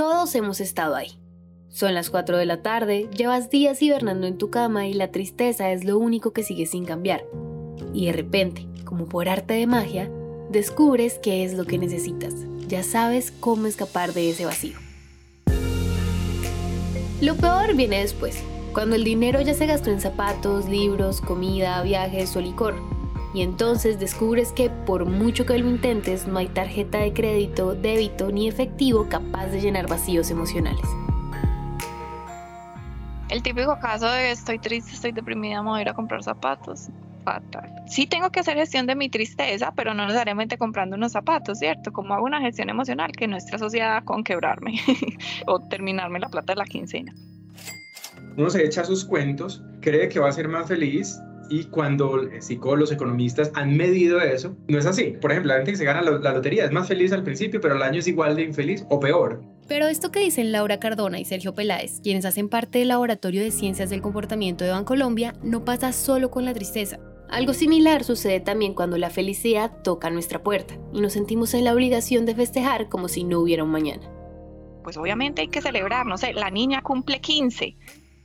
Todos hemos estado ahí. Son las 4 de la tarde, llevas días hibernando en tu cama y la tristeza es lo único que sigue sin cambiar. Y de repente, como por arte de magia, descubres qué es lo que necesitas. Ya sabes cómo escapar de ese vacío. Lo peor viene después, cuando el dinero ya se gastó en zapatos, libros, comida, viajes o licor. Y entonces descubres que por mucho que lo intentes, no hay tarjeta de crédito, débito ni efectivo capaz de llenar vacíos emocionales. El típico caso de estoy triste, estoy deprimida, me voy a ir a comprar zapatos. Fatal. Sí tengo que hacer gestión de mi tristeza, pero no necesariamente comprando unos zapatos, ¿cierto? Como hago una gestión emocional que no está asociada con quebrarme o terminarme la plata de la quincena. Uno se echa sus cuentos, cree que va a ser más feliz y cuando psicólogos, economistas han medido eso, no es así. Por ejemplo, la gente que se gana la lotería es más feliz al principio, pero al año es igual de infeliz o peor. Pero esto que dicen Laura Cardona y Sergio Peláez, quienes hacen parte del Laboratorio de Ciencias del Comportamiento de Bancolombia, no pasa solo con la tristeza. Algo similar sucede también cuando la felicidad toca nuestra puerta y nos sentimos en la obligación de festejar como si no hubiera un mañana. Pues obviamente hay que celebrar, no sé, la niña cumple 15,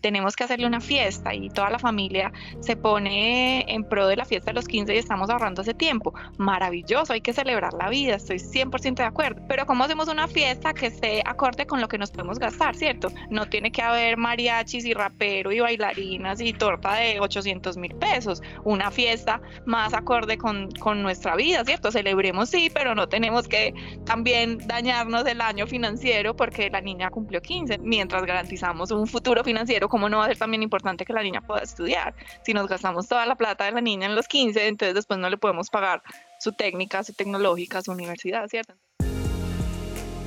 tenemos que hacerle una fiesta y toda la familia se pone en pro de la fiesta de los 15 y estamos ahorrando ese tiempo. Maravilloso, hay que celebrar la vida, estoy 100% de acuerdo. Pero ¿cómo hacemos una fiesta que esté acorde con lo que nos podemos gastar, cierto? No tiene que haber mariachis y rapero y bailarinas y torta de 800 mil pesos. Una fiesta más acorde con, con nuestra vida, ¿cierto? Celebremos sí, pero no tenemos que también dañarnos el año financiero porque la niña cumplió 15, mientras garantizamos un futuro financiero ¿cómo no va a ser también importante que la niña pueda estudiar? Si nos gastamos toda la plata de la niña en los 15, entonces después no le podemos pagar su técnica, su tecnológica, su universidad, ¿cierto?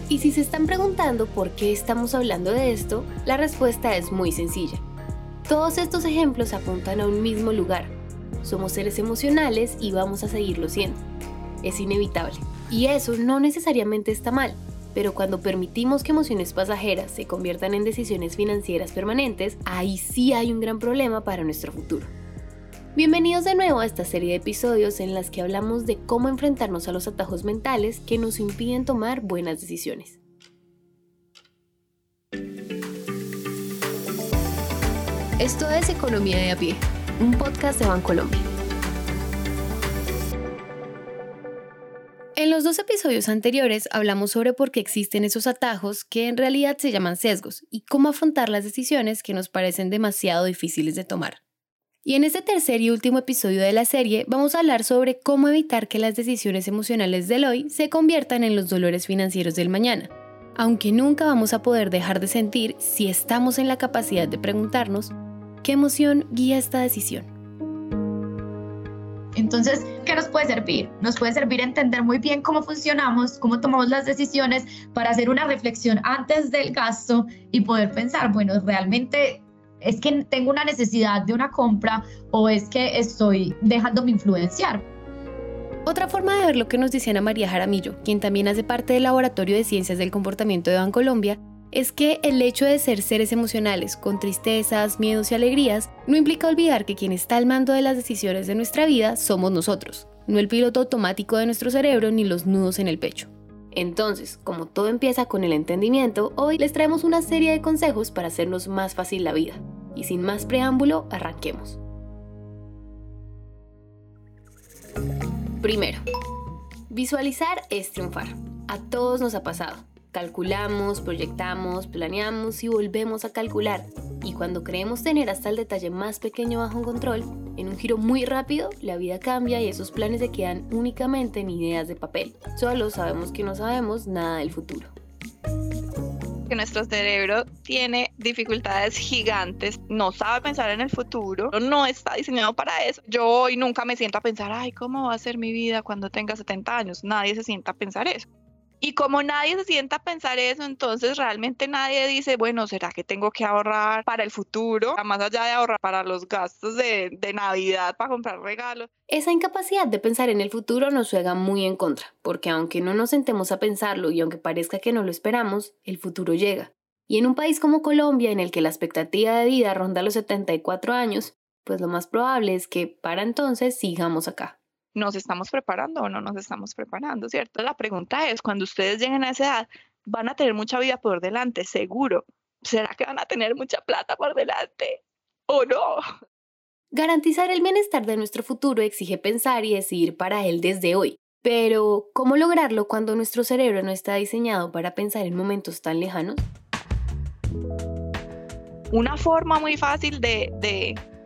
Y si se están preguntando por qué estamos hablando de esto, la respuesta es muy sencilla. Todos estos ejemplos apuntan a un mismo lugar. Somos seres emocionales y vamos a seguirlo siendo. Es inevitable. Y eso no necesariamente está mal pero cuando permitimos que emociones pasajeras se conviertan en decisiones financieras permanentes, ahí sí hay un gran problema para nuestro futuro. Bienvenidos de nuevo a esta serie de episodios en las que hablamos de cómo enfrentarnos a los atajos mentales que nos impiden tomar buenas decisiones. Esto es Economía de a pie, un podcast de Bancolombia. Los dos episodios anteriores hablamos sobre por qué existen esos atajos que en realidad se llaman sesgos y cómo afrontar las decisiones que nos parecen demasiado difíciles de tomar. Y en este tercer y último episodio de la serie vamos a hablar sobre cómo evitar que las decisiones emocionales del hoy se conviertan en los dolores financieros del mañana, aunque nunca vamos a poder dejar de sentir si estamos en la capacidad de preguntarnos qué emoción guía esta decisión. Entonces, ¿qué nos puede servir? Nos puede servir entender muy bien cómo funcionamos, cómo tomamos las decisiones para hacer una reflexión antes del gasto y poder pensar, bueno, realmente es que tengo una necesidad de una compra o es que estoy dejándome influenciar. Otra forma de ver lo que nos dice Ana María Jaramillo, quien también hace parte del Laboratorio de Ciencias del Comportamiento de Bancolombia, es que el hecho de ser seres emocionales con tristezas, miedos y alegrías no implica olvidar que quien está al mando de las decisiones de nuestra vida somos nosotros, no el piloto automático de nuestro cerebro ni los nudos en el pecho. Entonces, como todo empieza con el entendimiento, hoy les traemos una serie de consejos para hacernos más fácil la vida. Y sin más preámbulo, arranquemos. Primero, visualizar es triunfar. A todos nos ha pasado. Calculamos, proyectamos, planeamos y volvemos a calcular. Y cuando creemos tener hasta el detalle más pequeño bajo control, en un giro muy rápido, la vida cambia y esos planes se quedan únicamente en ideas de papel. Solo sabemos que no sabemos nada del futuro que nuestro cerebro tiene dificultades gigantes, no sabe pensar en el futuro, no está diseñado para eso. Yo hoy nunca me siento a pensar, ay, ¿cómo va a ser mi vida cuando tenga 70 años? Nadie se sienta a pensar eso. Y como nadie se sienta a pensar eso, entonces realmente nadie dice, bueno, ¿será que tengo que ahorrar para el futuro? Más allá de ahorrar para los gastos de, Navidad, para comprar regalos. Esa incapacidad de pensar en el futuro nos juega muy en contra, porque aunque no nos sentemos a pensarlo y aunque parezca que no lo esperamos, el futuro llega. Y en un país como Colombia, en el que la expectativa de vida ronda los 74 años, pues lo más probable es que para entonces sigamos acá. ¿Nos estamos preparando o no nos estamos preparando, cierto? La pregunta es, cuando ustedes lleguen a esa edad, van a tener mucha vida por delante, seguro. ¿Será que van a tener mucha plata por delante? ¿O no? Garantizar el bienestar de nuestro futuro exige pensar y decidir para él desde hoy. Pero, ¿cómo lograrlo cuando nuestro cerebro no está diseñado para pensar en momentos tan lejanos? Una forma muy fácil de,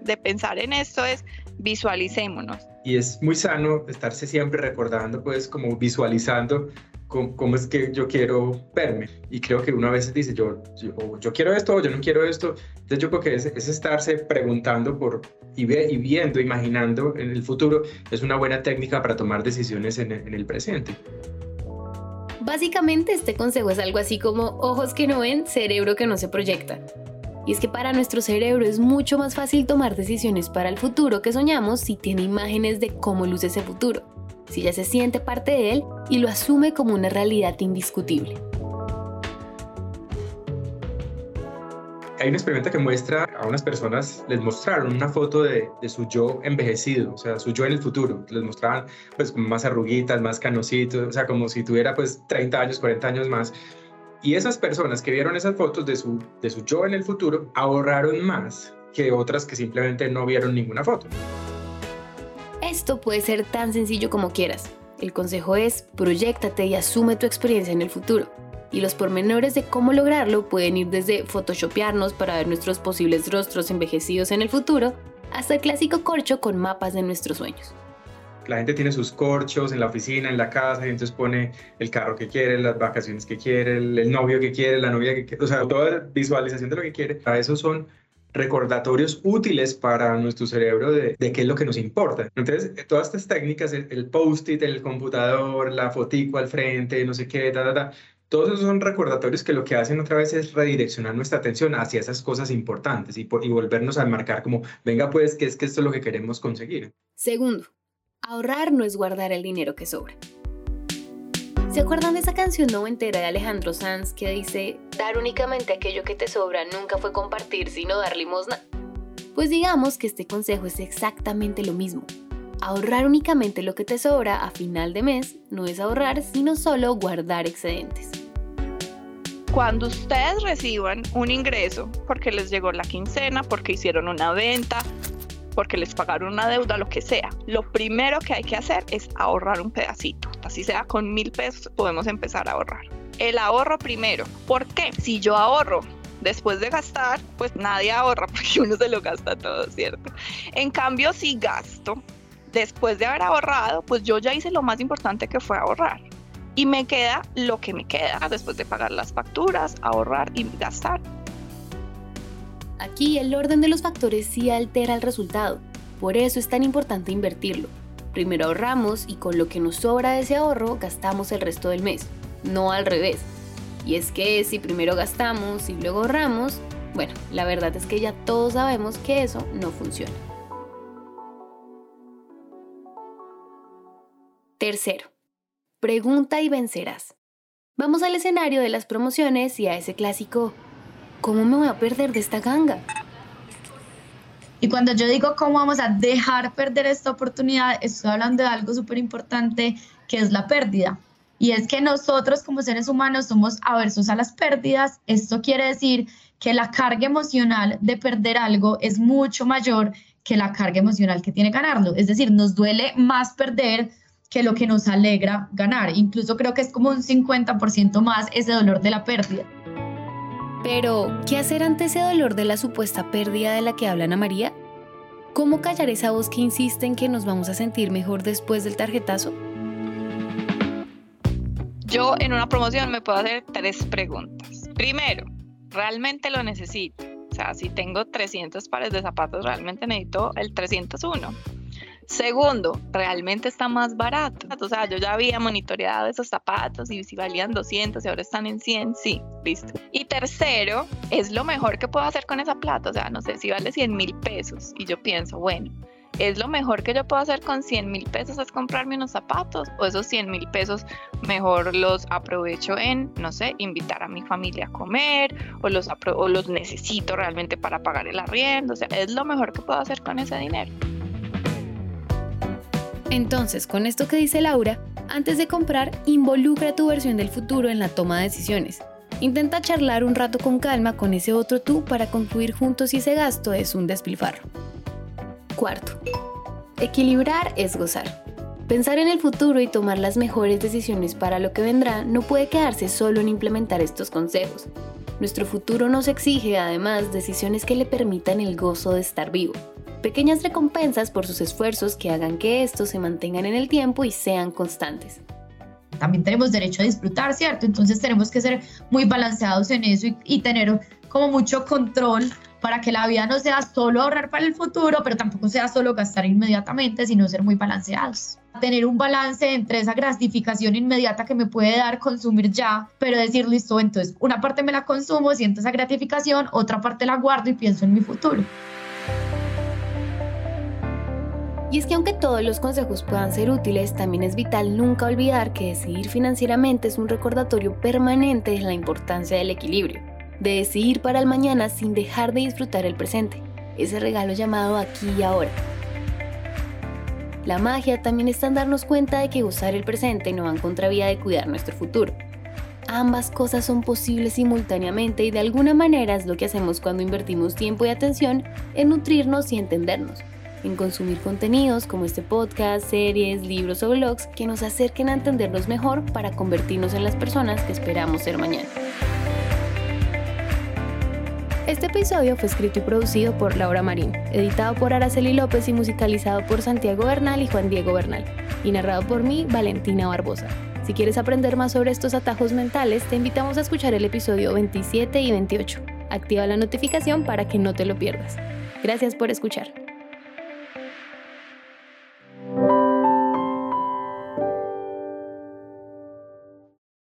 de pensar en esto es visualicémonos. Y es muy sano estarse siempre recordando, pues como visualizando cómo, es que yo quiero verme. Y creo que uno a veces dice, yo, yo, quiero esto o yo no quiero esto. Entonces yo creo que es, estarse preguntando por, y, viendo, imaginando en el futuro, es una buena técnica para tomar decisiones en el presente. Básicamente este consejo es algo así como ojos que no ven, cerebro que no se proyecta. Y es que para nuestro cerebro es mucho más fácil tomar decisiones para el futuro que soñamos si tiene imágenes de cómo luce ese futuro si ya se siente parte de él y lo asume como una realidad indiscutible. Hay un experimento que muestra a unas personas, les mostraron una foto de, su yo envejecido, o sea, su yo en el futuro. Les mostraban pues más arruguitas, más canositos, o sea, como si tuviera pues 30 años, 40 años más. Y esas personas que vieron esas fotos de su, de su yo en el futuro ahorraron más que otras que simplemente no vieron ninguna foto. Esto puede ser tan sencillo como quieras. El consejo es, proyectate y asume tu experiencia en el futuro. Y los pormenores de cómo lograrlo pueden ir desde photoshopearnos para ver nuestros posibles rostros envejecidos en el futuro, hasta el clásico corcho con mapas de nuestros sueños. La gente tiene sus corchos en la oficina, en la casa, y entonces pone el carro que quiere, las vacaciones que quiere, el, novio que quiere, la novia que quiere, o sea, toda visualización de lo que quiere. Para eso son recordatorios útiles para nuestro cerebro de, qué es lo que nos importa. Entonces, todas estas técnicas, el, post-it, el computador, la fotico al frente, no sé qué, ta, ta, todos esos son recordatorios que lo que hacen otra vez es redireccionar nuestra atención hacia esas cosas importantes y, y volvernos a marcar como, venga pues, que es que esto es lo que queremos conseguir. Segundo, ahorrar no es guardar el dinero que sobra. ¿Se acuerdan de esa canción noventera de Alejandro Sanz que dice, dar únicamente aquello que te sobra nunca fue compartir, sino dar limosna? Pues digamos que este consejo es exactamente lo mismo. Ahorrar únicamente lo que te sobra a final de mes no es ahorrar, sino solo guardar excedentes. Cuando ustedes reciban un ingreso, porque les llegó la quincena, porque hicieron una venta, porque les pagaron una deuda, lo que sea. Lo primero que hay que hacer es ahorrar un pedacito. Así sea con mil pesos, podemos empezar a ahorrar. El ahorro primero. ¿Por qué? Si yo ahorro después de gastar, pues nadie ahorra porque uno se lo gasta todo, ¿cierto? En cambio, si gasto después de haber ahorrado, pues yo ya hice lo más importante que fue ahorrar. Y me queda lo que me queda después de pagar las facturas, ahorrar y gastar. Aquí el orden de los factores sí altera el resultado, por eso es tan importante invertirlo. Primero ahorramos y con lo que nos sobra de ese ahorro gastamos el resto del mes, no al revés. Y es que si primero gastamos y luego ahorramos, bueno, la verdad es que ya todos sabemos que eso no funciona. Tercero, pregunta y vencerás. Vamos al escenario de las promociones y a ese clásico ¿cómo me voy a perder de esta ganga? Y cuando yo digo cómo vamos a dejar perder esta oportunidad, estoy hablando de algo súper importante que es la pérdida. Y es que nosotros como seres humanos somos aversos a las pérdidas. Esto quiere decir que la carga emocional de perder algo es mucho mayor que la carga emocional que tiene ganarlo. Es decir, nos duele más perder que lo que nos alegra ganar. Incluso creo que es como un 50% más ese dolor de la pérdida. Pero, ¿qué hacer ante ese dolor de la supuesta pérdida de la que habla Ana María? ¿Cómo callar esa voz que insiste en que nos vamos a sentir mejor después del tarjetazo? Yo en una promoción me puedo hacer tres preguntas. Primero, ¿realmente lo necesito? O sea, si tengo 300 pares de zapatos, realmente necesito el 301. Segundo, realmente está más barato. O sea, yo ya había monitoreado esos zapatos y si valían 200 y ahora están en 100, sí, listo. Y tercero, es lo mejor que puedo hacer con esa plata. O sea, no sé si vale 100 mil pesos y yo pienso, bueno, es lo mejor que yo puedo hacer con 100 mil pesos es comprarme unos zapatos o esos 100 mil pesos mejor los aprovecho en, no sé, invitar a mi familia a comer o los, o los necesito realmente para pagar el arriendo. O sea, es lo mejor que puedo hacer con ese dinero. Entonces, con esto que dice Laura, Antes de comprar, involucra tu versión del futuro en la toma de decisiones. Intenta charlar un rato con calma con ese otro tú para concluir juntos si ese gasto es un despilfarro. Cuarto, equilibrar es gozar. Pensar en el futuro y tomar las mejores decisiones para lo que vendrá no puede quedarse solo en implementar estos consejos. Nuestro futuro nos exige además decisiones que le permitan el gozo de estar vivo. Pequeñas recompensas por sus esfuerzos que hagan que estos se mantengan en el tiempo y sean constantes. También tenemos derecho a disfrutar, ¿cierto? Entonces tenemos que ser muy balanceados en eso y, y tener como mucho control para que la vida no sea solo ahorrar para el futuro, pero tampoco sea solo gastar inmediatamente, sino ser muy balanceados. Tener un balance entre esa gratificación inmediata que me puede dar consumir ya, pero decir, listo, entonces una parte me la consumo, siento esa gratificación, otra parte la guardo y pienso en mi futuro. Y es que aunque todos los consejos puedan ser útiles, también es vital nunca olvidar que decidir financieramente es un recordatorio permanente de la importancia del equilibrio de decidir para el mañana sin dejar de disfrutar el presente, ese regalo llamado aquí y ahora. La magia también está en darnos cuenta de que usar el presente no va en contravía de cuidar nuestro futuro. Ambas cosas son posibles simultáneamente y de alguna manera es lo que hacemos cuando invertimos tiempo y atención en nutrirnos y entendernos, en consumir contenidos como este podcast, series, libros o blogs que nos acerquen a entendernos mejor para convertirnos en las personas que esperamos ser mañana. Este episodio fue escrito y producido por Laura Marín, editado por Araceli López y musicalizado por Santiago Bernal y Juan Diego Bernal, y narrado por mí, Valentina Barbosa. Si quieres aprender más sobre estos atajos mentales, te invitamos a escuchar el episodio 27 y 28. Activa la notificación para que no te lo pierdas. Gracias por escuchar.